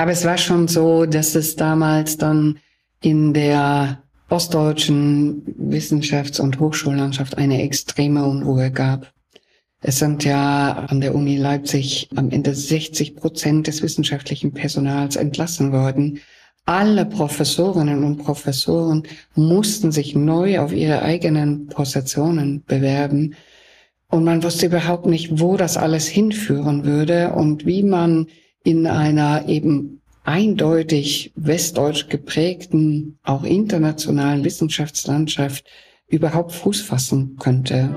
Aber es war schon so, dass es damals dann in der ostdeutschen Wissenschafts- und Hochschullandschaft eine extreme Unruhe gab. Es sind ja an der Uni Leipzig am Ende 60 Prozent des wissenschaftlichen Personals entlassen worden. Alle Professorinnen und Professoren mussten sich neu auf ihre eigenen Positionen bewerben. Und man wusste überhaupt nicht, wo das alles hinführen würde und wie man in einer eben eindeutig westdeutsch geprägten, auch internationalen Wissenschaftslandschaft überhaupt Fuß fassen könnte.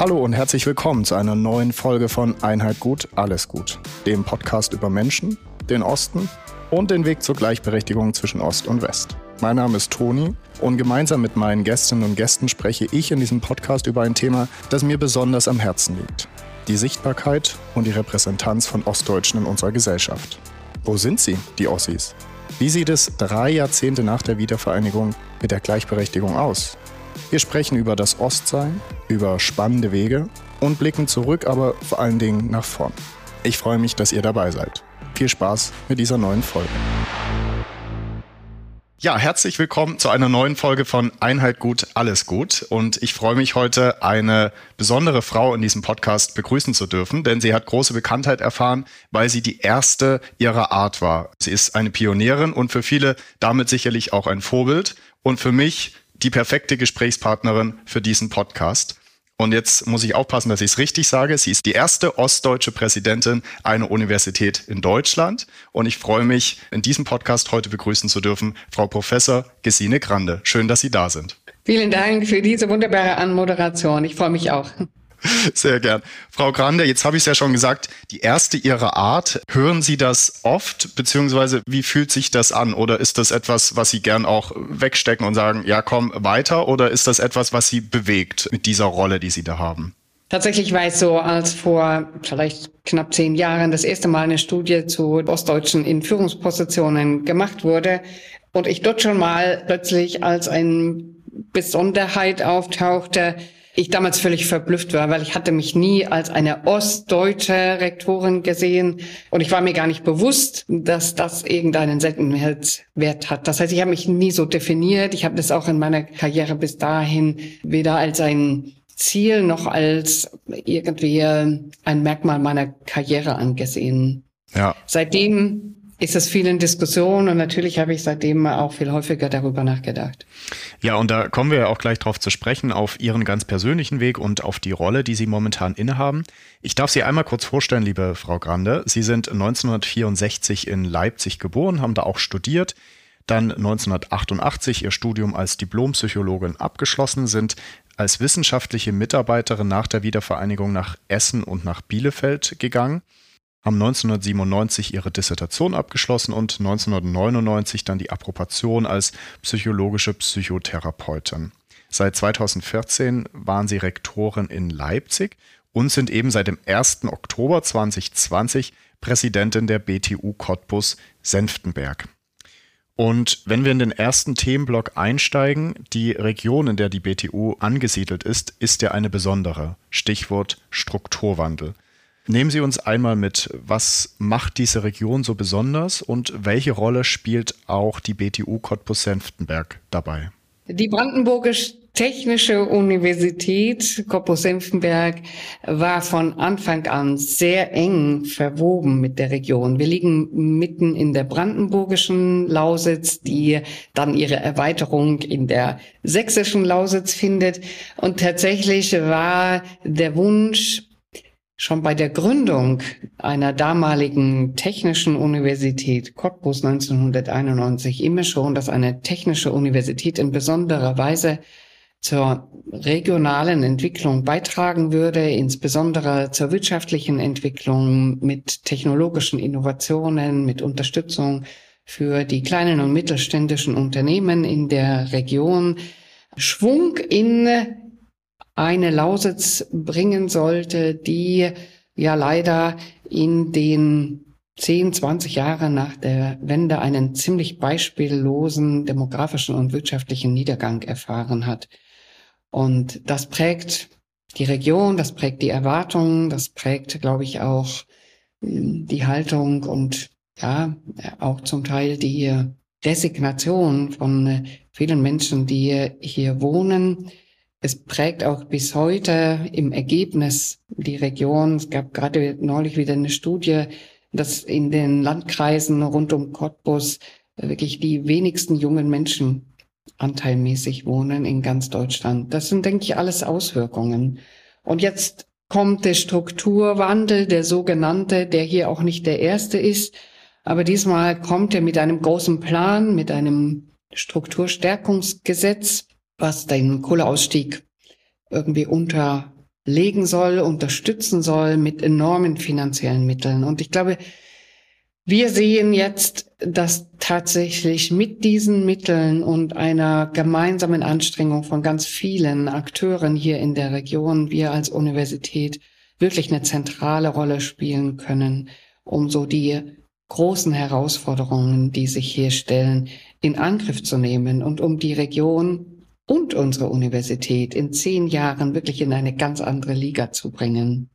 Hallo und herzlich willkommen zu einer neuen Folge von Einheit gut, alles gut, dem Podcast über Menschen, den Osten und den Weg zur Gleichberechtigung zwischen Ost und West. Mein Name ist Toni und gemeinsam mit meinen Gästinnen und Gästen spreche ich in diesem Podcast über ein Thema, das mir besonders am Herzen liegt. Die Sichtbarkeit und die Repräsentanz von Ostdeutschen in unserer Gesellschaft. Wo sind sie, die Ossis? Wie sieht es drei Jahrzehnte nach der Wiedervereinigung mit der Gleichberechtigung aus? Wir sprechen über das Ostsein, über spannende Wege und blicken zurück, aber vor allen Dingen nach vorn. Ich freue mich, dass ihr dabei seid. Viel Spaß mit dieser neuen Folge. Ja, herzlich willkommen zu einer neuen Folge von Einheit gut, alles gut. Und ich freue mich heute, eine besondere Frau in diesem Podcast begrüßen zu dürfen, denn sie hat große Bekanntheit erfahren, weil sie die erste ihrer Art war. Sie ist eine Pionierin und für viele damit sicherlich auch ein Vorbild. Und für mich die perfekte Gesprächspartnerin für diesen Podcast. Und jetzt muss ich aufpassen, dass ich es richtig sage. Sie ist die erste ostdeutsche Präsidentin einer Universität in Deutschland. Und ich freue mich, in diesem Podcast heute begrüßen zu dürfen, Frau Professor Gesine Grande. Schön, dass Sie da sind. Vielen Dank für diese wunderbare Anmoderation. Ich freue mich auch. Sehr gern. Frau Grande, jetzt habe ich es ja schon gesagt, die erste Ihrer Art. Hören Sie das oft, beziehungsweise wie fühlt sich das an? Oder ist das etwas, was Sie gern auch wegstecken und sagen, ja, komm weiter? Oder ist das etwas, was Sie bewegt mit dieser Rolle, die Sie da haben? Tatsächlich war es so, als vor vielleicht knapp zehn Jahren das erste Mal eine Studie zu Ostdeutschen in Führungspositionen gemacht wurde und ich dort schon mal plötzlich als eine Besonderheit auftauchte, ich damals völlig verblüfft war, weil ich hatte mich nie als eine ostdeutsche Rektorin gesehen und ich war mir gar nicht bewusst, dass das irgendeinen Seltenheitswert hat. Das heißt, ich habe mich nie so definiert. Ich habe das auch in meiner Karriere bis dahin weder als ein Ziel noch als irgendwie ein Merkmal meiner Karriere angesehen. Ja. Seitdem ist es viel in Diskussion und natürlich habe ich seitdem auch viel häufiger darüber nachgedacht. Ja, und da kommen wir ja auch gleich drauf zu sprechen, auf Ihren ganz persönlichen Weg und auf die Rolle, die Sie momentan innehaben. Ich darf Sie einmal kurz vorstellen, liebe Frau Grande. Sie sind 1964 in Leipzig geboren, haben da auch studiert, dann 1988 Ihr Studium als Diplompsychologin abgeschlossen, sind als wissenschaftliche Mitarbeiterin nach der Wiedervereinigung nach Essen und nach Bielefeld gegangen haben 1997 ihre Dissertation abgeschlossen und 1999 dann die Approbation als psychologische Psychotherapeutin. Seit 2014 waren sie Rektorin in Leipzig und sind eben seit dem 1. Oktober 2020 Präsidentin der BTU Cottbus Senftenberg. Und wenn wir in den ersten Themenblock einsteigen, die Region, in der die BTU angesiedelt ist, ist ja eine besondere. Stichwort Strukturwandel. Nehmen Sie uns einmal mit, was macht diese Region so besonders und welche Rolle spielt auch die BTU Cottbus-Senftenberg dabei? Die Brandenburgische Technische Universität Cottbus-Senftenberg war von Anfang an sehr eng verwoben mit der Region. Wir liegen mitten in der brandenburgischen Lausitz, die dann ihre Erweiterung in der sächsischen Lausitz findet. Und tatsächlich war der Wunsch Schon bei der Gründung einer damaligen technischen Universität Cottbus 1991 immer schon, dass eine technische Universität in besonderer Weise zur regionalen Entwicklung beitragen würde, insbesondere zur wirtschaftlichen Entwicklung mit technologischen Innovationen, mit Unterstützung für die kleinen und mittelständischen Unternehmen in der Region. Schwung in eine Lausitz bringen sollte, die ja leider in den 10, 20 Jahre nach der Wende einen ziemlich beispiellosen demografischen und wirtschaftlichen Niedergang erfahren hat. Und das prägt die Region, das prägt die Erwartungen, das prägt, glaube ich, auch hm, die Haltung und ja, auch zum Teil die Resignation von äh, vielen Menschen, die hier wohnen. Es prägt auch bis heute im Ergebnis die Region. Es gab gerade neulich wieder eine Studie, dass in den Landkreisen rund um Cottbus wirklich die wenigsten jungen Menschen anteilmäßig wohnen in ganz Deutschland. Das sind, denke ich, alles Auswirkungen. Und jetzt kommt der Strukturwandel, der sogenannte, der hier auch nicht der erste ist. Aber diesmal kommt er mit einem großen Plan, mit einem Strukturstärkungsgesetz, was den Kohleausstieg irgendwie unterlegen soll, unterstützen soll mit enormen finanziellen Mitteln. Und ich glaube, wir sehen jetzt, dass tatsächlich mit diesen Mitteln und einer gemeinsamen Anstrengung von ganz vielen Akteuren hier in der Region wir als Universität wirklich eine zentrale Rolle spielen können, um so die großen Herausforderungen, die sich hier stellen, in Angriff zu nehmen und um die Region und unsere Universität in zehn Jahren wirklich in eine ganz andere Liga zu bringen.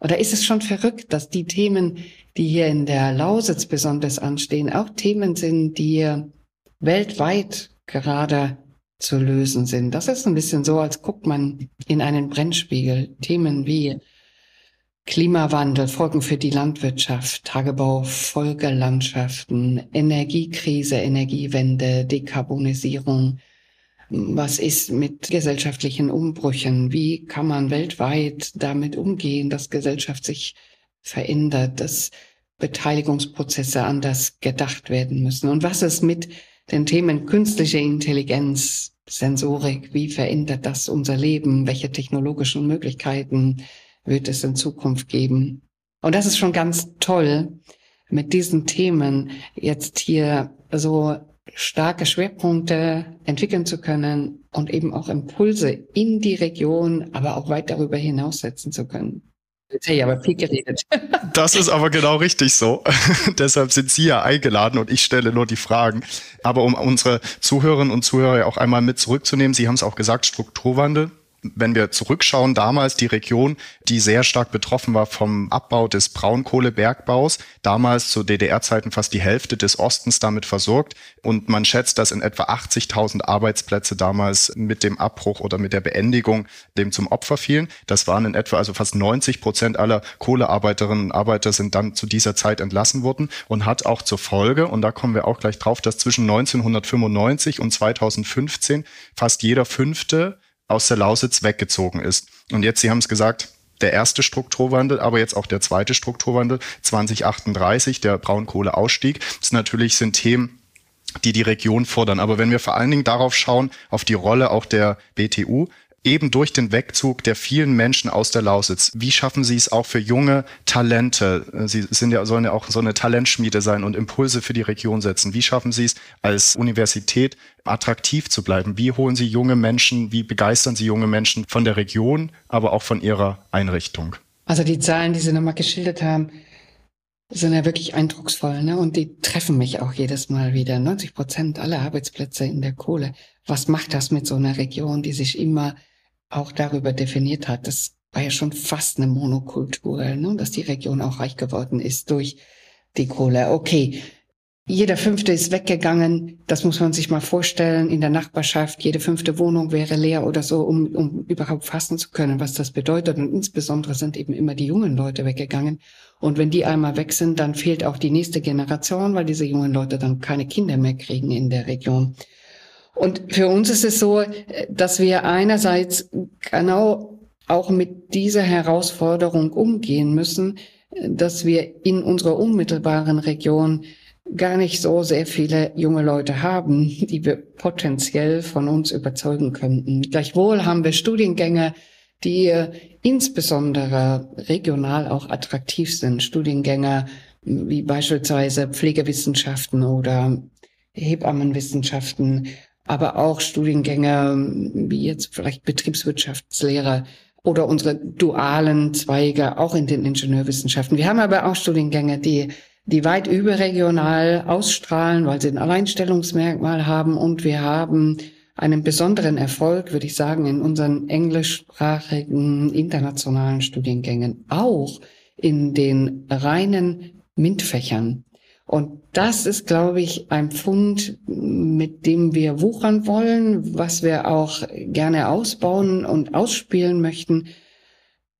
Oder ist es schon verrückt, dass die Themen, die hier in der Lausitz besonders anstehen, auch Themen sind, die weltweit gerade zu lösen sind? Das ist ein bisschen so, als guckt man in einen Brennspiegel. Themen wie Klimawandel, Folgen für die Landwirtschaft, Tagebau, Folgelandschaften, Energiekrise, Energiewende, Dekarbonisierung. Was ist mit gesellschaftlichen Umbrüchen? Wie kann man weltweit damit umgehen, dass Gesellschaft sich verändert, dass Beteiligungsprozesse anders gedacht werden müssen? Und was ist mit den Themen künstliche Intelligenz, Sensorik? Wie verändert das unser Leben? Welche technologischen Möglichkeiten wird es in Zukunft geben. Und das ist schon ganz toll, mit diesen Themen jetzt hier so starke Schwerpunkte entwickeln zu können und eben auch Impulse in die Region, aber auch weit darüber hinaus setzen zu können. Jetzt habe ich aber viel geredet. Das ist aber genau richtig so. Deshalb sind Sie ja eingeladen und ich stelle nur die Fragen. Aber um unsere Zuhörerinnen und Zuhörer auch einmal mit zurückzunehmen, Sie haben es auch gesagt, Strukturwandel wenn wir zurückschauen, damals die Region, die sehr stark betroffen war vom Abbau des Braunkohlebergbaus, damals zu DDR-Zeiten fast die Hälfte des Ostens damit versorgt. Und man schätzt, dass in etwa 80.000 Arbeitsplätze damals mit dem Abbruch oder mit der Beendigung dem zum Opfer fielen. Das waren in etwa also fast 90 Prozent aller Kohlearbeiterinnen und Arbeiter sind dann zu dieser Zeit entlassen worden und hat auch zur Folge, und da kommen wir auch gleich drauf, dass zwischen 1995 und 2015 fast jeder fünfte aus der Lausitz weggezogen ist. Und jetzt, Sie haben es gesagt, der erste Strukturwandel, aber jetzt auch der zweite Strukturwandel 2038, der Braunkohleausstieg. Das natürlich sind Themen, die die Region fordern. Aber wenn wir vor allen Dingen darauf schauen, auf die Rolle auch der BTU, eben durch den Wegzug der vielen Menschen aus der Lausitz, wie schaffen Sie es auch für junge Talente? Sie sind ja, sollen ja auch so eine Talentschmiede sein und Impulse für die Region setzen. Wie schaffen Sie es als Universität attraktiv zu bleiben? Wie holen Sie junge Menschen, wie begeistern Sie junge Menschen von der Region, aber auch von Ihrer Einrichtung? Also die Zahlen, die Sie nochmal geschildert haben, sind ja wirklich eindrucksvoll, ne? Und die treffen mich auch jedes Mal wieder. 90 Prozent aller Arbeitsplätze in der Kohle. Was macht das mit so einer Region, die sich immer auch darüber definiert hat. Das war ja schon fast eine Monokultur, ne? dass die Region auch reich geworden ist durch die Kohle. Okay, jeder fünfte ist weggegangen. Das muss man sich mal vorstellen. In der Nachbarschaft, jede fünfte Wohnung wäre leer oder so, um, um überhaupt fassen zu können, was das bedeutet. Und insbesondere sind eben immer die jungen Leute weggegangen. Und wenn die einmal weg sind, dann fehlt auch die nächste Generation, weil diese jungen Leute dann keine Kinder mehr kriegen in der Region. Und für uns ist es so, dass wir einerseits genau auch mit dieser Herausforderung umgehen müssen, dass wir in unserer unmittelbaren Region gar nicht so sehr viele junge Leute haben, die wir potenziell von uns überzeugen könnten. Gleichwohl haben wir Studiengänge, die insbesondere regional auch attraktiv sind. Studiengänge wie beispielsweise Pflegewissenschaften oder Hebammenwissenschaften, aber auch Studiengänge wie jetzt vielleicht Betriebswirtschaftslehre oder unsere dualen Zweige auch in den Ingenieurwissenschaften. Wir haben aber auch Studiengänge, die die weit überregional ausstrahlen, weil sie ein Alleinstellungsmerkmal haben und wir haben einen besonderen Erfolg, würde ich sagen, in unseren englischsprachigen internationalen Studiengängen, auch in den reinen MINT-Fächern. Und das ist, glaube ich, ein Fund, mit dem wir wuchern wollen, was wir auch gerne ausbauen und ausspielen möchten,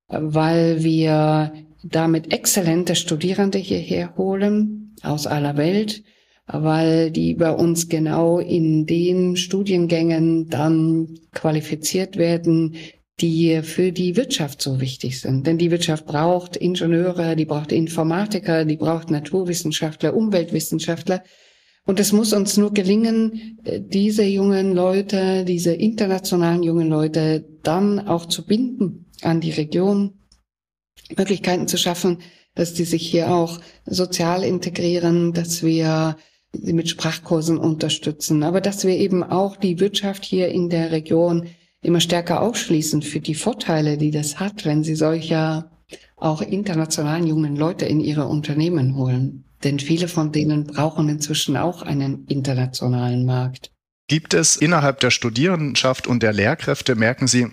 weil wir damit exzellente Studierende hierher holen aus aller Welt, weil die bei uns genau in den Studiengängen dann qualifiziert werden, die für die Wirtschaft so wichtig sind. Denn die Wirtschaft braucht Ingenieure, die braucht Informatiker, die braucht Naturwissenschaftler, Umweltwissenschaftler. Und es muss uns nur gelingen, diese jungen Leute, diese internationalen jungen Leute dann auch zu binden an die Region, Möglichkeiten zu schaffen, dass die sich hier auch sozial integrieren, dass wir sie mit Sprachkursen unterstützen, aber dass wir eben auch die Wirtschaft hier in der Region immer stärker aufschließen für die Vorteile, die das hat, wenn sie solcher auch internationalen jungen Leute in ihre Unternehmen holen. Denn viele von denen brauchen inzwischen auch einen internationalen Markt. Gibt es innerhalb der Studierendenschaft und der Lehrkräfte, merken Sie,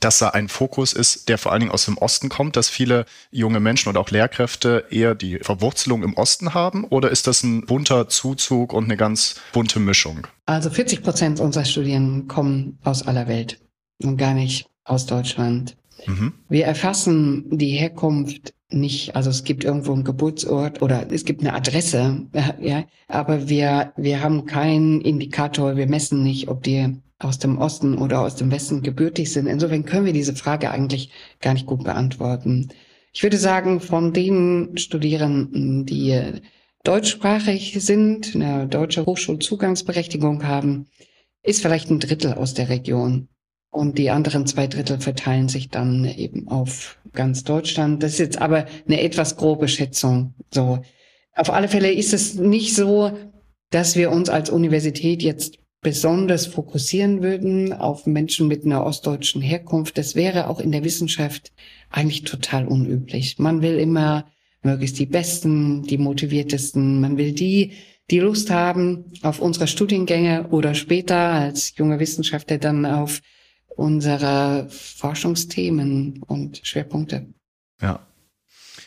dass da ein Fokus ist, der vor allen Dingen aus dem Osten kommt, dass viele junge Menschen und auch Lehrkräfte eher die Verwurzelung im Osten haben? Oder ist das ein bunter Zuzug und eine ganz bunte Mischung? Also 40 Prozent unserer Studierenden kommen aus aller Welt und gar nicht aus Deutschland. Mhm. Wir erfassen die Herkunft nicht, also es gibt irgendwo einen Geburtsort oder es gibt eine Adresse, ja, aber wir, wir haben keinen Indikator, wir messen nicht, ob die aus dem Osten oder aus dem Westen gebürtig sind. Insofern können wir diese Frage eigentlich gar nicht gut beantworten. Ich würde sagen, von den Studierenden, die deutschsprachig sind, eine deutsche Hochschulzugangsberechtigung haben, ist vielleicht ein Drittel aus der Region. Und die anderen zwei Drittel verteilen sich dann eben auf ganz Deutschland. Das ist jetzt aber eine etwas grobe Schätzung. So. Auf alle Fälle ist es nicht so, dass wir uns als Universität jetzt besonders fokussieren würden auf Menschen mit einer ostdeutschen Herkunft. Das wäre auch in der Wissenschaft eigentlich total unüblich. Man will immer möglichst die Besten, die motiviertesten. Man will die, die Lust haben auf unsere Studiengänge oder später als junge Wissenschaftler dann auf unsere Forschungsthemen und Schwerpunkte. Ja.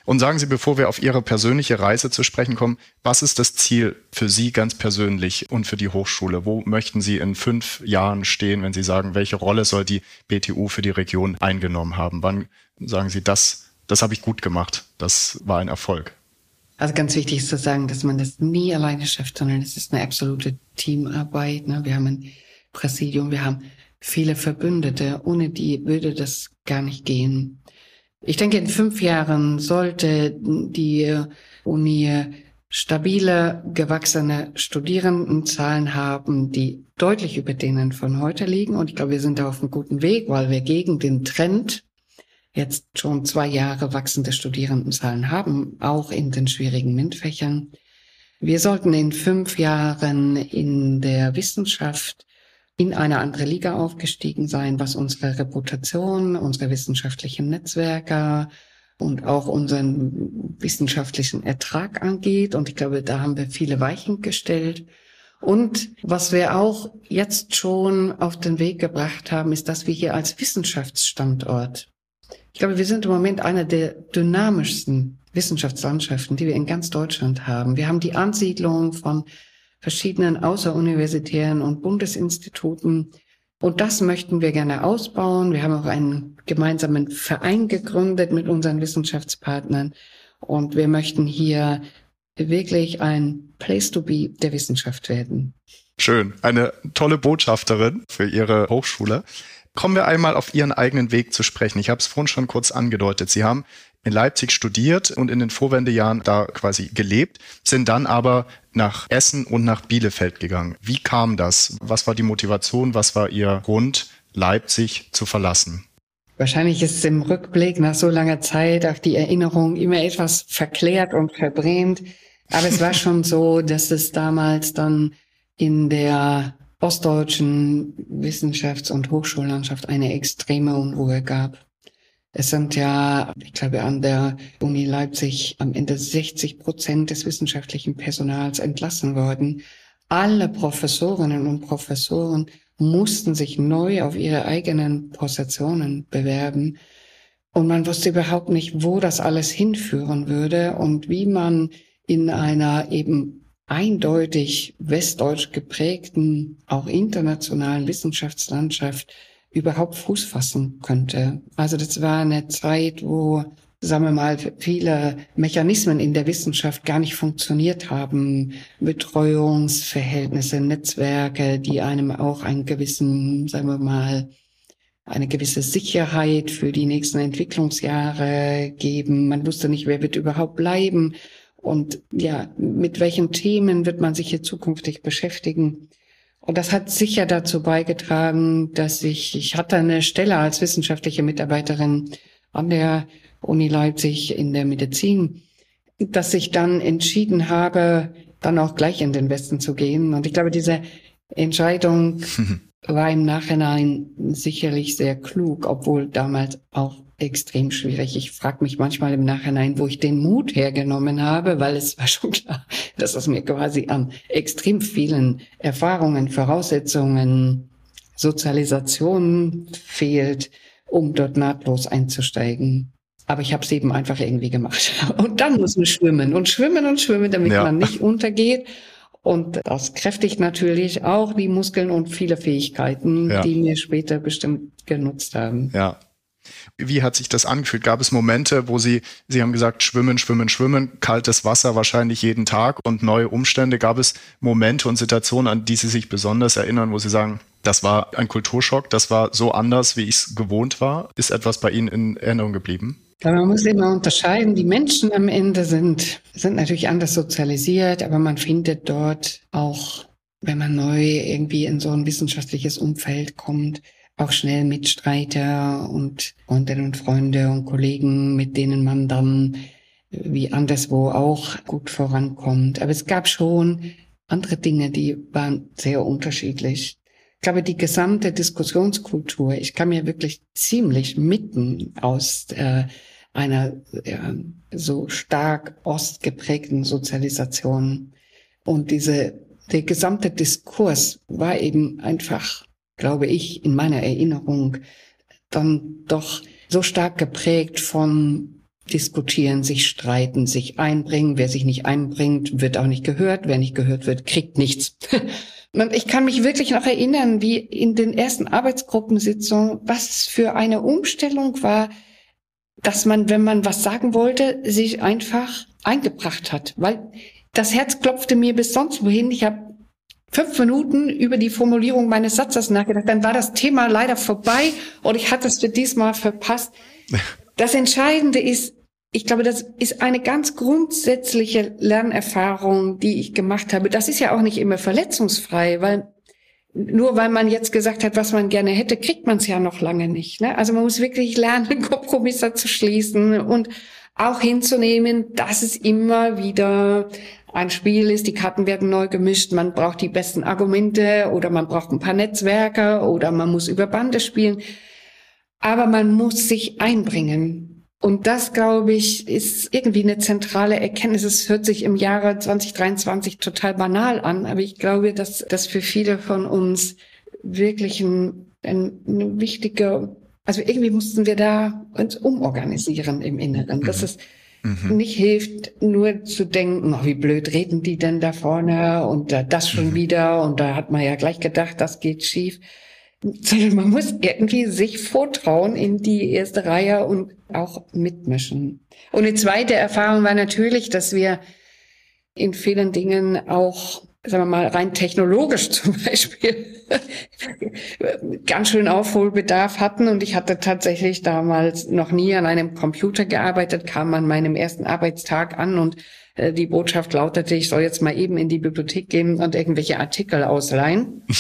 Und sagen Sie, bevor wir auf Ihre persönliche Reise zu sprechen kommen, was ist das Ziel für Sie ganz persönlich und für die Hochschule? Wo möchten Sie in fünf Jahren stehen, wenn Sie sagen, welche Rolle soll die BTU für die Region eingenommen haben? Wann sagen Sie, das, das habe ich gut gemacht, das war ein Erfolg? Also ganz wichtig ist zu sagen, dass man das nie alleine schafft, sondern es ist eine absolute Teamarbeit. Ne? Wir haben ein Präsidium, wir haben viele Verbündete. Ohne die würde das gar nicht gehen. Ich denke, in fünf Jahren sollte die Uni stabile, gewachsene Studierendenzahlen haben, die deutlich über denen von heute liegen. Und ich glaube, wir sind da auf einem guten Weg, weil wir gegen den Trend jetzt schon zwei Jahre wachsende Studierendenzahlen haben, auch in den schwierigen MINT-Fächern. Wir sollten in fünf Jahren in der Wissenschaft in eine andere Liga aufgestiegen sein, was unsere Reputation, unsere wissenschaftlichen Netzwerke und auch unseren wissenschaftlichen Ertrag angeht. Und ich glaube, da haben wir viele Weichen gestellt. Und was wir auch jetzt schon auf den Weg gebracht haben, ist, dass wir hier als Wissenschaftsstandort, ich glaube, wir sind im Moment einer der dynamischsten Wissenschaftslandschaften, die wir in ganz Deutschland haben. Wir haben die Ansiedlung von verschiedenen außeruniversitären und Bundesinstituten. Und das möchten wir gerne ausbauen. Wir haben auch einen gemeinsamen Verein gegründet mit unseren Wissenschaftspartnern. Und wir möchten hier wirklich ein Place to be der Wissenschaft werden. Schön. Eine tolle Botschafterin für Ihre Hochschule. Kommen wir einmal auf Ihren eigenen Weg zu sprechen. Ich habe es vorhin schon kurz angedeutet. Sie haben in Leipzig studiert und in den Vorwendejahren da quasi gelebt, sind dann aber nach Essen und nach Bielefeld gegangen. Wie kam das? Was war die Motivation? Was war Ihr Grund, Leipzig zu verlassen? Wahrscheinlich ist es im Rückblick nach so langer Zeit auch die Erinnerung immer etwas verklärt und verbrämt. Aber es war schon so, dass es damals dann in der ostdeutschen Wissenschafts- und Hochschullandschaft eine extreme Unruhe gab. Es sind ja, ich glaube, an der Uni Leipzig am Ende 60 Prozent des wissenschaftlichen Personals entlassen worden. Alle Professorinnen und Professoren mussten sich neu auf ihre eigenen Positionen bewerben. Und man wusste überhaupt nicht, wo das alles hinführen würde und wie man in einer eben eindeutig westdeutsch geprägten, auch internationalen Wissenschaftslandschaft überhaupt Fuß fassen könnte. Also das war eine Zeit, wo, sagen wir mal, viele Mechanismen in der Wissenschaft gar nicht funktioniert haben. Betreuungsverhältnisse, Netzwerke, die einem auch einen gewissen, sagen wir mal, eine gewisse Sicherheit für die nächsten Entwicklungsjahre geben. Man wusste nicht, wer wird überhaupt bleiben und ja, mit welchen Themen wird man sich hier zukünftig beschäftigen. Und das hat sicher dazu beigetragen, dass ich, ich hatte eine Stelle als wissenschaftliche Mitarbeiterin an der Uni Leipzig in der Medizin, dass ich dann entschieden habe, dann auch gleich in den Westen zu gehen. Und ich glaube, diese Entscheidung war im Nachhinein sicherlich sehr klug, obwohl damals auch extrem schwierig. Ich frage mich manchmal im Nachhinein, wo ich den Mut hergenommen habe, weil es war schon klar, dass es mir quasi an extrem vielen Erfahrungen, Voraussetzungen, Sozialisation fehlt, um dort nahtlos einzusteigen. Aber ich habe es eben einfach irgendwie gemacht. Und dann muss man schwimmen und schwimmen und schwimmen, damit ja. man nicht untergeht. Und das kräftigt natürlich auch die Muskeln und viele Fähigkeiten, ja. die mir später bestimmt genutzt haben. Ja, wie hat sich das angefühlt? Gab es Momente, wo Sie, Sie haben gesagt, schwimmen, schwimmen, schwimmen, kaltes Wasser wahrscheinlich jeden Tag und neue Umstände. Gab es Momente und Situationen, an die Sie sich besonders erinnern, wo Sie sagen, das war ein Kulturschock, das war so anders, wie ich es gewohnt war? Ist etwas bei Ihnen in Erinnerung geblieben? Man muss immer unterscheiden. Die Menschen am Ende sind, sind natürlich anders sozialisiert, aber man findet dort auch, wenn man neu irgendwie in so ein wissenschaftliches Umfeld kommt, auch schnell Mitstreiter und Freundinnen und Freunde und Kollegen, mit denen man dann wie anderswo auch gut vorankommt. Aber es gab schon andere Dinge, die waren sehr unterschiedlich. Ich glaube, die gesamte Diskussionskultur, ich kam ja wirklich ziemlich mitten aus äh, einer äh, so stark ostgeprägten Sozialisation. Und diese, der gesamte Diskurs war eben einfach glaube ich, in meiner Erinnerung dann doch so stark geprägt von diskutieren, sich streiten, sich einbringen. Wer sich nicht einbringt, wird auch nicht gehört. Wer nicht gehört wird, kriegt nichts. Und ich kann mich wirklich noch erinnern, wie in den ersten Arbeitsgruppensitzungen, was für eine Umstellung war, dass man, wenn man was sagen wollte, sich einfach eingebracht hat. Weil das Herz klopfte mir bis sonst wohin. Ich habe fünf Minuten über die Formulierung meines Satzes nachgedacht, dann war das Thema leider vorbei und ich hatte es für diesmal verpasst. Das Entscheidende ist, ich glaube, das ist eine ganz grundsätzliche Lernerfahrung, die ich gemacht habe. Das ist ja auch nicht immer verletzungsfrei, weil nur weil man jetzt gesagt hat, was man gerne hätte, kriegt man es ja noch lange nicht. Ne? Also man muss wirklich lernen, Kompromisse zu schließen und auch hinzunehmen, dass es immer wieder ein Spiel ist, die Karten werden neu gemischt, man braucht die besten Argumente oder man braucht ein paar Netzwerke oder man muss über Bande spielen. Aber man muss sich einbringen. Und das, glaube ich, ist irgendwie eine zentrale Erkenntnis. Es hört sich im Jahre 2023 total banal an, aber ich glaube, dass das für viele von uns wirklich ein, ein, eine wichtige, also irgendwie mussten wir da uns umorganisieren im Inneren. Das mhm. ist mhm. nicht hilft, nur zu denken, oh, wie blöd reden die denn da vorne und uh, das schon mhm. wieder und da hat man ja gleich gedacht, das geht schief. Sondern man muss irgendwie sich vortrauen in die erste Reihe und auch mitmischen. Und eine zweite Erfahrung war natürlich, dass wir in vielen Dingen auch sagen wir mal, rein technologisch zum Beispiel ganz schön Aufholbedarf hatten. Und ich hatte tatsächlich damals noch nie an einem Computer gearbeitet, kam an meinem ersten Arbeitstag an und äh, die Botschaft lautete, ich soll jetzt mal eben in die Bibliothek gehen und irgendwelche Artikel ausleihen.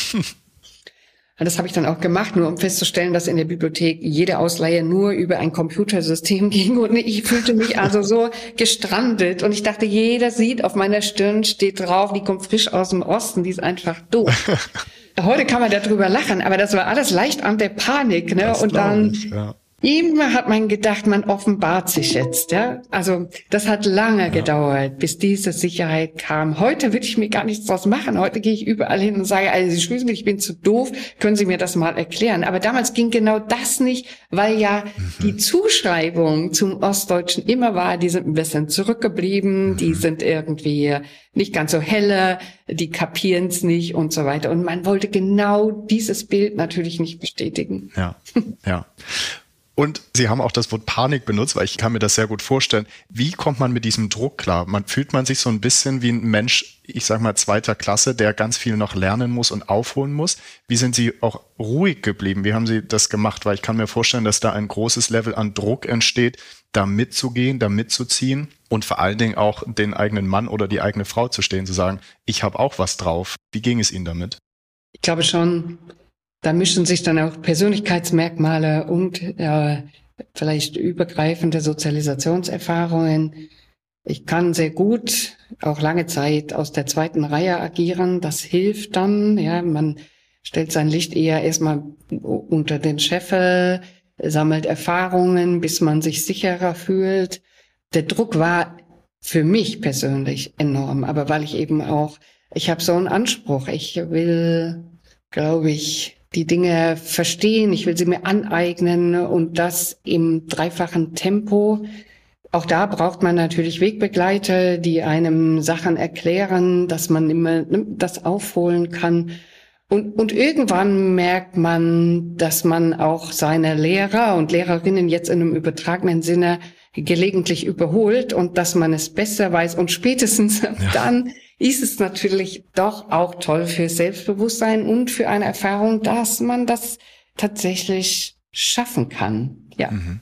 Und das habe ich dann auch gemacht, nur um festzustellen, dass in der Bibliothek jede Ausleihe nur über ein Computersystem ging. Und ich fühlte mich also so gestrandet. Und ich dachte, jeder sieht, auf meiner Stirn steht drauf, die kommt frisch aus dem Osten, die ist einfach doof. Heute kann man darüber lachen, aber das war alles leicht an der Panik. Ne? und dann, ich, ja. Ihm hat man gedacht, man offenbart sich jetzt, ja. Also das hat lange ja. gedauert, bis diese Sicherheit kam. Heute würde ich mir gar nichts draus machen. Heute gehe ich überall hin und sage, also Sie schließen mich, ich bin zu doof, können Sie mir das mal erklären. Aber damals ging genau das nicht, weil ja mhm. die Zuschreibung zum Ostdeutschen immer war, die sind ein bisschen zurückgeblieben, mhm. die sind irgendwie nicht ganz so helle, die kapieren es nicht und so weiter. Und man wollte genau dieses Bild natürlich nicht bestätigen. Ja, ja. Und Sie haben auch das Wort Panik benutzt, weil ich kann mir das sehr gut vorstellen. Wie kommt man mit diesem Druck klar? Man fühlt man sich so ein bisschen wie ein Mensch, ich sag mal zweiter Klasse, der ganz viel noch lernen muss und aufholen muss. Wie sind Sie auch ruhig geblieben? Wie haben Sie das gemacht? Weil ich kann mir vorstellen, dass da ein großes Level an Druck entsteht, da mitzugehen, da mitzuziehen und vor allen Dingen auch den eigenen Mann oder die eigene Frau zu stehen, zu sagen, ich habe auch was drauf. Wie ging es Ihnen damit? Ich glaube schon, da mischen sich dann auch Persönlichkeitsmerkmale und äh, vielleicht übergreifende Sozialisationserfahrungen. Ich kann sehr gut auch lange Zeit aus der zweiten Reihe agieren. Das hilft dann. Ja, man stellt sein Licht eher erstmal unter den Scheffel, sammelt Erfahrungen, bis man sich sicherer fühlt. Der Druck war für mich persönlich enorm, aber weil ich eben auch, ich habe so einen Anspruch. Ich will, glaube ich, die Dinge verstehen, ich will sie mir aneignen und das im dreifachen Tempo. Auch da braucht man natürlich Wegbegleiter, die einem Sachen erklären, dass man immer ne, das aufholen kann. Und, und irgendwann merkt man, dass man auch seine Lehrer und Lehrerinnen jetzt in einem übertragenen Sinne gelegentlich überholt und dass man es besser weiß. Und spätestens ja. dann ist es natürlich doch auch toll für Selbstbewusstsein und für eine Erfahrung, dass man das tatsächlich schaffen kann. Ja. Mhm.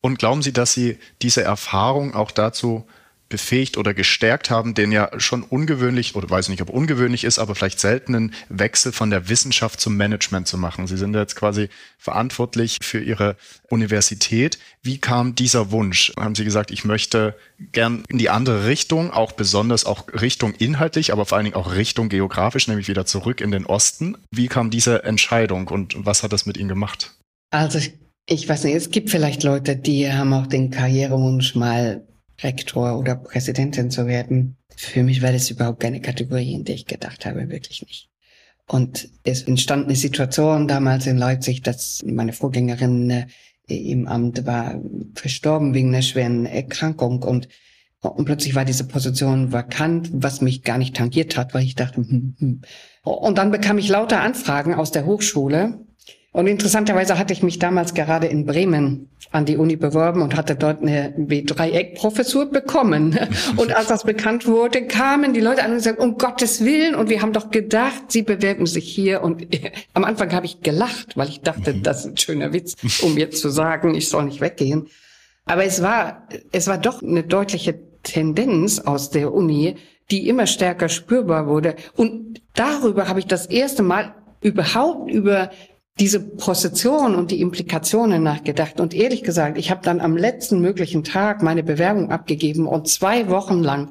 Und glauben Sie, dass Sie diese Erfahrung auch dazu befähigt oder gestärkt haben, den ja schon ungewöhnlich, oder weiß nicht, ob ungewöhnlich ist, aber vielleicht seltenen Wechsel von der Wissenschaft zum Management zu machen. Sie sind jetzt quasi verantwortlich für Ihre Universität. Wie kam dieser Wunsch? Haben Sie gesagt, ich möchte gern in die andere Richtung, auch besonders auch Richtung inhaltlich, aber vor allen Dingen auch Richtung geografisch, nämlich wieder zurück in den Osten. Wie kam diese Entscheidung und was hat das mit Ihnen gemacht? Also ich, weiß nicht, es gibt vielleicht Leute, die haben auch den Karrierewunsch mal Rektor oder Präsidentin zu werden. Für mich war das überhaupt keine Kategorie, in der ich gedacht habe, wirklich nicht. Und es entstand eine Situation damals in Leipzig, dass meine Vorgängerin äh, im Amt war verstorben wegen einer schweren Erkrankung und, und plötzlich war diese Position vakant, was mich gar nicht tangiert hat, weil ich dachte, hm, hm. und dann bekam ich lauter Anfragen aus der Hochschule und interessanterweise hatte ich mich damals gerade in Bremen an die Uni beworben und hatte dort eine B3-Eck-Professur bekommen. Und als das bekannt wurde, kamen die Leute an und sagten, um Gottes Willen, und wir haben doch gedacht, sie bewerben sich hier. Und am Anfang habe ich gelacht, weil ich dachte, mhm. das ist ein schöner Witz, um jetzt zu sagen, ich soll nicht weggehen. Aber es war, es war doch eine deutliche Tendenz aus der Uni, die immer stärker spürbar wurde. Und darüber habe ich das erste Mal überhaupt über diese Position und die Implikationen nachgedacht. Und ehrlich gesagt, ich habe dann am letzten möglichen Tag meine Bewerbung abgegeben und zwei Wochen lang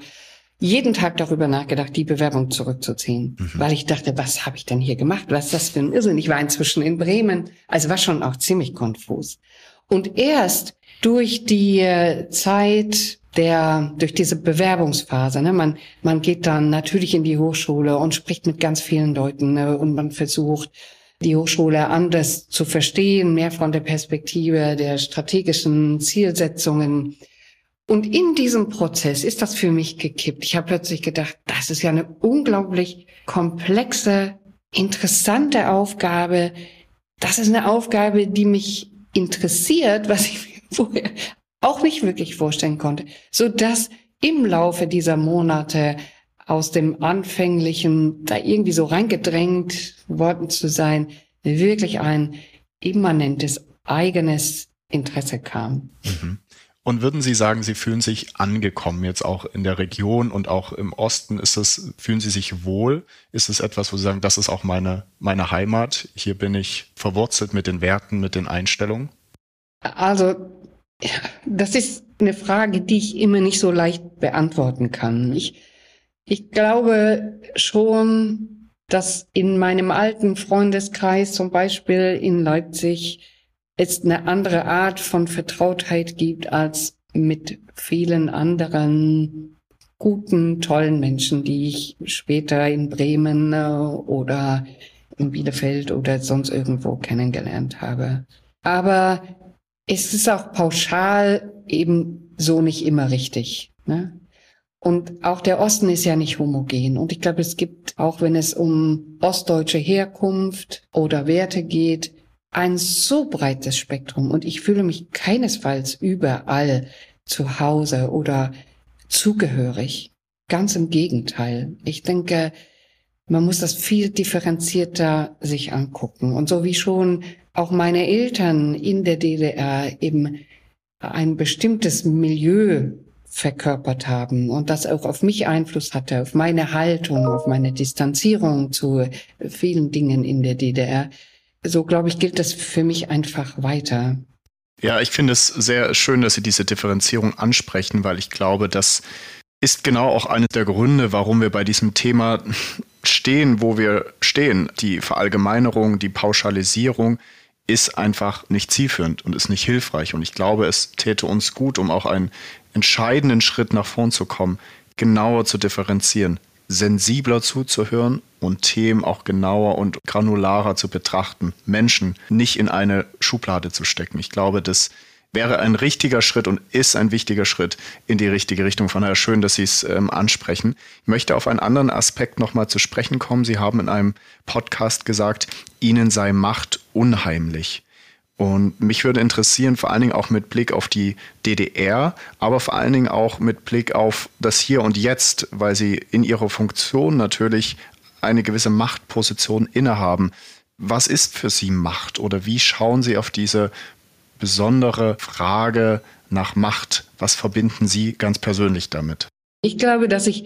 jeden Tag darüber nachgedacht, die Bewerbung zurückzuziehen. Mhm. Weil ich dachte, was habe ich denn hier gemacht? Was ist das für ein Irrsinn? Ich war inzwischen in Bremen. Also war schon auch ziemlich konfus. Und erst durch die äh, Zeit der, durch diese Bewerbungsphase, ne, man, man geht dann natürlich in die Hochschule und spricht mit ganz vielen Leuten ne, und man versucht, die Hochschule anders zu verstehen, mehr von der Perspektive der strategischen Zielsetzungen. Und in diesem Prozess ist das für mich gekippt. Ich habe plötzlich gedacht, das ist ja eine unglaublich komplexe, interessante Aufgabe. Das ist eine Aufgabe, die mich interessiert, was ich mir vorher auch nicht wirklich vorstellen konnte, so dass im Laufe dieser Monate aus dem Anfänglichen da irgendwie so reingedrängt worden zu sein, wirklich ein immanentes eigenes Interesse kam. Mhm. Und würden Sie sagen, Sie fühlen sich angekommen jetzt auch in der Region und auch im Osten? Ist es, fühlen Sie sich wohl? Ist es etwas, wo Sie sagen, das ist auch meine, meine Heimat? Hier bin ich verwurzelt mit den Werten, mit den Einstellungen? Also, das ist eine Frage, die ich immer nicht so leicht beantworten kann. Ich, ich glaube schon, dass in meinem alten Freundeskreis, zum Beispiel in Leipzig, es eine andere Art von Vertrautheit gibt als mit vielen anderen guten, tollen Menschen, die ich später in Bremen äh, oder in Bielefeld oder sonst irgendwo kennengelernt habe. Aber es ist auch pauschal eben so nicht immer richtig. Ne? Und auch der Osten ist ja nicht homogen. Und ich glaube, es gibt, auch wenn es um ostdeutsche Herkunft oder Werte geht, ein so breites Spektrum. Und ich fühle mich keinesfalls überall zu Hause oder zugehörig. Ganz im Gegenteil. Ich denke, man muss das viel differenzierter sich angucken. Und so wie schon auch meine Eltern in der DDR eben ein bestimmtes Milieu verkörpert haben und das auch auf mich Einfluss hatte, auf meine Haltung, auf meine Distanzierung zu vielen Dingen in der DDR. So, glaube ich, gilt das für mich einfach weiter. Ja, ich finde es sehr schön, dass Sie diese Differenzierung ansprechen, weil ich glaube, das ist genau auch eines der Gründe, warum wir bei diesem Thema stehen, wo wir stehen. Die Verallgemeinerung, die Pauschalisierung ist einfach nicht zielführend und ist nicht hilfreich. Und ich glaube, es täte uns gut, um auch einen entscheidenden Schritt nach vorn zu kommen, genauer zu differenzieren, sensibler zuzuhören und Themen auch genauer und granularer zu betrachten, Menschen nicht in eine Schublade zu stecken. Ich glaube, das wäre ein richtiger Schritt und ist ein wichtiger Schritt in die richtige Richtung. Von daher schön, dass Sie es ähm, ansprechen. Ich möchte auf einen anderen Aspekt nochmal zu sprechen kommen. Sie haben in einem Podcast gesagt, Ihnen sei Macht unheimlich. Und mich würde interessieren, vor allen Dingen auch mit Blick auf die DDR, aber vor allen Dingen auch mit Blick auf das Hier und Jetzt, weil Sie in Ihrer Funktion natürlich eine gewisse Machtposition innehaben. Was ist für Sie Macht oder wie schauen Sie auf diese besondere Frage nach Macht? Was verbinden Sie ganz persönlich damit? Ich glaube, dass ich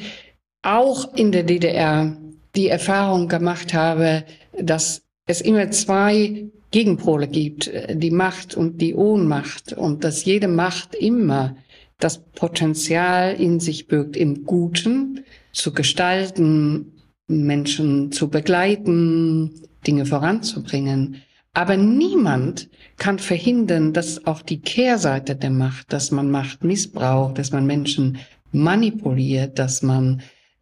auch in der DDR die Erfahrung gemacht habe, dass es immer zwei Gegenpole gibt, die Macht und die Ohnmacht und dass jede Macht immer das Potenzial in sich birgt, im Guten zu gestalten, Menschen zu begleiten, Dinge voranzubringen. Aber niemand kann verhindern, dass auch die Kehrseite der Macht, dass man Macht missbraucht, dass man Menschen manipuliert, dass man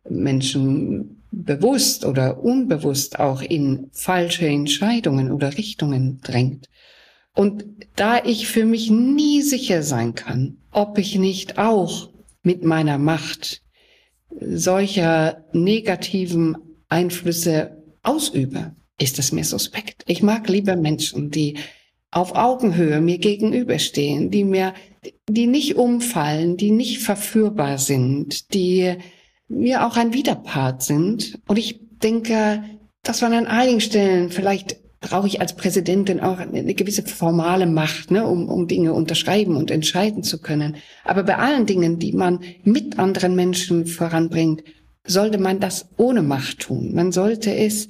Menschen bewusst oder unbewusst auch in falsche Entscheidungen oder Richtungen drängt. Und da ich für mich nie sicher sein kann, ob ich nicht auch mit meiner Macht solcher negativen Einflüsse ausübe, ist es mir suspekt. Ich mag lieber Menschen, die auf Augenhöhe mir gegenüberstehen, die mir, die nicht umfallen, die nicht verführbar sind, die mir auch ein Widerpart sind. Und ich denke, dass man an einigen Stellen vielleicht brauche ich als Präsidentin auch eine gewisse formale Macht, ne, um, um Dinge unterschreiben und entscheiden zu können. Aber bei allen Dingen, die man mit anderen Menschen voranbringt, sollte man das ohne Macht tun. Man sollte es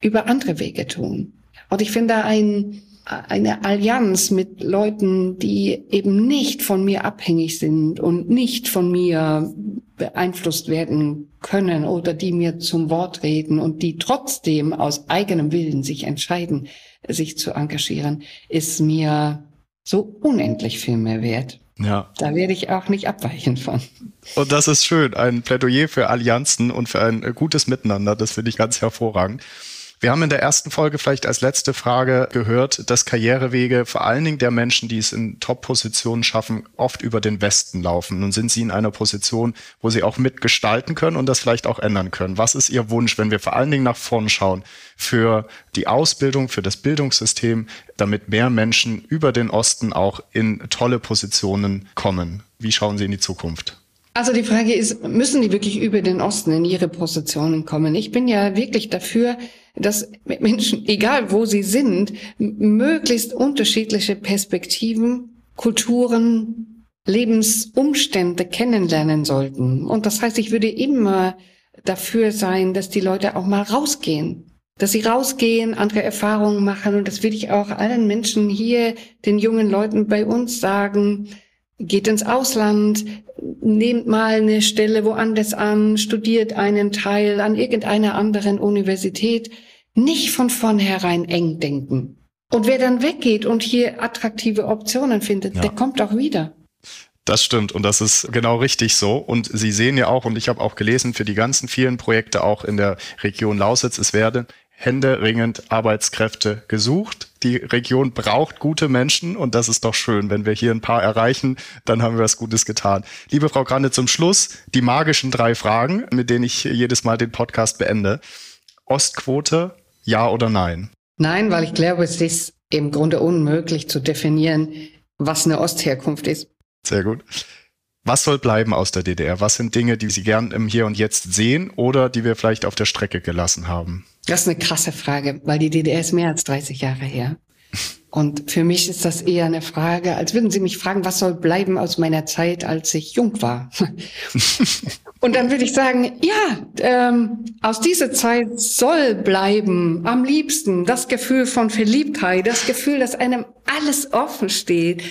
über andere Wege tun. Und ich finde ein, eine Allianz mit Leuten, die eben nicht von mir abhängig sind und nicht von mir beeinflusst werden können oder die mir zum Wort reden und die trotzdem aus eigenem Willen sich entscheiden, sich zu engagieren, ist mir so unendlich viel mehr wert. Ja. Da werde ich auch nicht abweichen von. Und das ist schön. Ein Plädoyer für Allianzen und für ein gutes Miteinander. Das finde ich ganz hervorragend. Wir haben in der ersten Folge vielleicht als letzte Frage gehört, dass Karrierewege vor allen Dingen der Menschen, die es in Top-Positionen schaffen, oft über den Westen laufen. Nun sind Sie in einer Position, wo Sie auch mitgestalten können und das vielleicht auch ändern können. Was ist Ihr Wunsch, wenn wir vor allen Dingen nach vorn schauen, für die Ausbildung, für das Bildungssystem, damit mehr Menschen über den Osten auch in tolle Positionen kommen? Wie schauen Sie in die Zukunft? Also die Frage ist, müssen die wirklich über den Osten in ihre Positionen kommen? Ich bin ja wirklich dafür, dass Menschen, egal wo sie sind, möglichst unterschiedliche Perspektiven, Kulturen, Lebensumstände kennenlernen sollten. Und das heißt, ich würde immer dafür sein, dass die Leute auch mal rausgehen, dass sie rausgehen, andere Erfahrungen machen. Und das will ich auch allen Menschen hier, den jungen Leuten bei uns sagen. Geht ins Ausland, nehmt mal eine Stelle woanders an, studiert einen Teil an irgendeiner anderen Universität nicht von vornherein eng denken. Und wer dann weggeht und hier attraktive Optionen findet, ja. der kommt auch wieder. Das stimmt und das ist genau richtig so. Und Sie sehen ja auch, und ich habe auch gelesen, für die ganzen vielen Projekte auch in der Region Lausitz, es werden händeringend Arbeitskräfte gesucht. Die Region braucht gute Menschen und das ist doch schön. Wenn wir hier ein paar erreichen, dann haben wir was Gutes getan. Liebe Frau Grande, zum Schluss die magischen drei Fragen, mit denen ich jedes Mal den Podcast beende. Ostquote, ja oder nein? Nein, weil ich glaube, es ist im Grunde unmöglich zu definieren, was eine Ostherkunft ist. Sehr gut. Was soll bleiben aus der DDR? Was sind Dinge, die Sie gern im Hier und Jetzt sehen oder die wir vielleicht auf der Strecke gelassen haben? Das ist eine krasse Frage, weil die DDR ist mehr als 30 Jahre her. Und für mich ist das eher eine Frage, als würden Sie mich fragen, was soll bleiben aus meiner Zeit, als ich jung war? und dann würde ich sagen, ja, ähm, aus dieser Zeit soll bleiben am liebsten das Gefühl von Verliebtheit, das Gefühl, dass einem alles offen steht,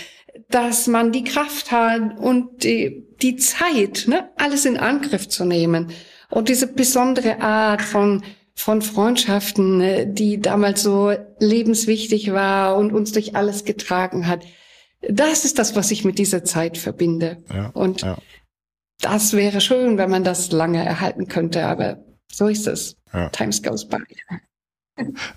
dass man die Kraft hat und die, die Zeit, ne, alles in Angriff zu nehmen. Und diese besondere Art von, von Freundschaften, ne, die damals so lebenswichtig war und uns durch alles getragen hat. Das ist das, was ich mit dieser Zeit verbinde. Ja, und ja. das wäre schön, wenn man das lange erhalten könnte, aber so ist es. Ja. Times goes by.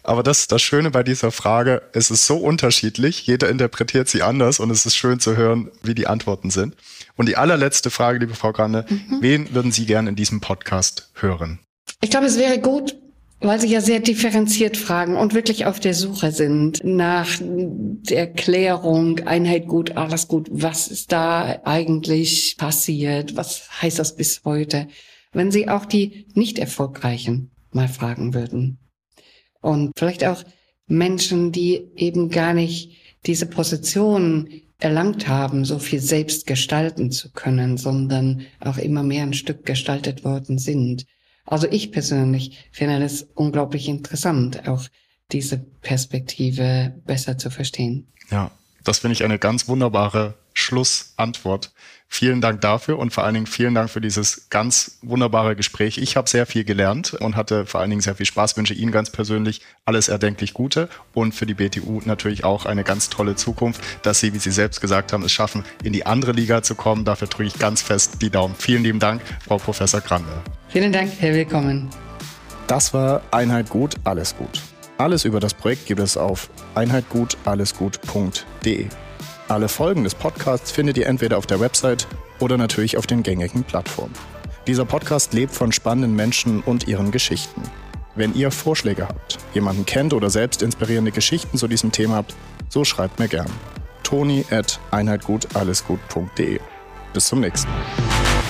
Aber das das Schöne bei dieser Frage. Es ist so unterschiedlich. Jeder interpretiert sie anders und es ist schön zu hören, wie die Antworten sind. Und die allerletzte Frage, liebe Frau Granne, mhm. wen würden Sie gerne in diesem Podcast hören? Ich glaube, es wäre gut, weil Sie ja sehr differenziert fragen und wirklich auf der Suche sind nach der Klärung, Einheit gut, alles gut, was ist da eigentlich passiert, was heißt das bis heute, wenn Sie auch die nicht erfolgreichen mal fragen würden. Und vielleicht auch Menschen, die eben gar nicht diese Position erlangt haben, so viel selbst gestalten zu können, sondern auch immer mehr ein Stück gestaltet worden sind. Also ich persönlich finde es unglaublich interessant, auch diese Perspektive besser zu verstehen. Ja, das finde ich eine ganz wunderbare Schlussantwort. Vielen Dank dafür und vor allen Dingen vielen Dank für dieses ganz wunderbare Gespräch. Ich habe sehr viel gelernt und hatte vor allen Dingen sehr viel Spaß. Wünsche Ihnen ganz persönlich alles erdenklich Gute und für die BTU natürlich auch eine ganz tolle Zukunft, dass Sie, wie Sie selbst gesagt haben, es schaffen, in die andere Liga zu kommen. Dafür drücke ich ganz fest die Daumen. Vielen lieben Dank, Frau Professor Grande. Vielen Dank, Herr Willkommen. Das war Einheit gut, alles gut. Alles über das Projekt gibt es auf einheitgutallesgut.de. Alle Folgen des Podcasts findet ihr entweder auf der Website oder natürlich auf den gängigen Plattformen. Dieser Podcast lebt von spannenden Menschen und ihren Geschichten. Wenn ihr Vorschläge habt, jemanden kennt oder selbst inspirierende Geschichten zu diesem Thema habt, so schreibt mir gern. Toni at einheitgutallesgut.de. Bis zum nächsten Mal.